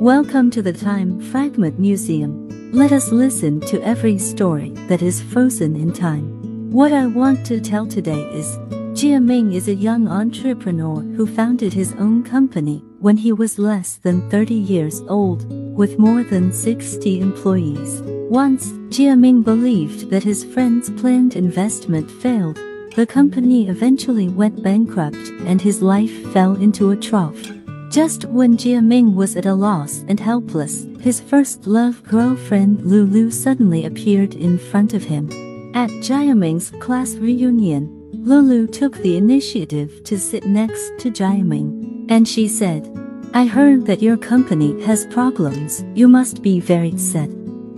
Welcome to the Time Fragment Museum. Let us listen to every story that is frozen in time. What I want to tell today is Jia Ming is a young entrepreneur who founded his own company when he was less than 30 years old, with more than 60 employees. Once, Jia Ming believed that his friend's planned investment failed. The company eventually went bankrupt and his life fell into a trough. Just when Jia Ming was at a loss and helpless, his first love girlfriend Lulu suddenly appeared in front of him. At Jia Ming's class reunion, Lulu took the initiative to sit next to Jia Ming, and she said, I heard that your company has problems, you must be very sad.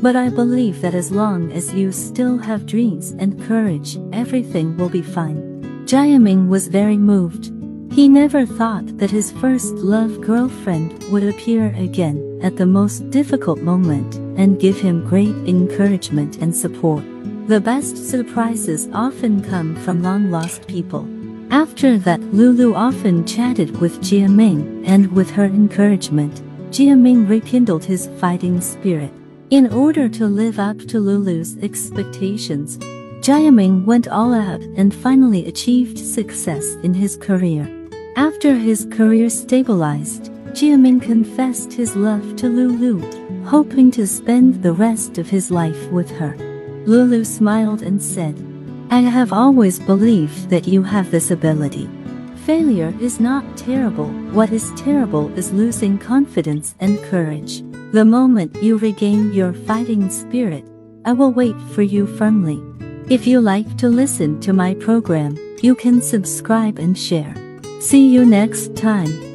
But I believe that as long as you still have dreams and courage, everything will be fine. Jia Ming was very moved. He never thought that his first love girlfriend would appear again at the most difficult moment and give him great encouragement and support. The best surprises often come from long lost people. After that, Lulu often chatted with Jia Ming, and with her encouragement, Jia Ming rekindled his fighting spirit. In order to live up to Lulu's expectations, Jia Ming went all out and finally achieved success in his career. After his career stabilized, Jia Ming confessed his love to Lulu, hoping to spend the rest of his life with her. Lulu smiled and said, I have always believed that you have this ability. Failure is not terrible, what is terrible is losing confidence and courage. The moment you regain your fighting spirit, I will wait for you firmly. If you like to listen to my program, you can subscribe and share. See you next time.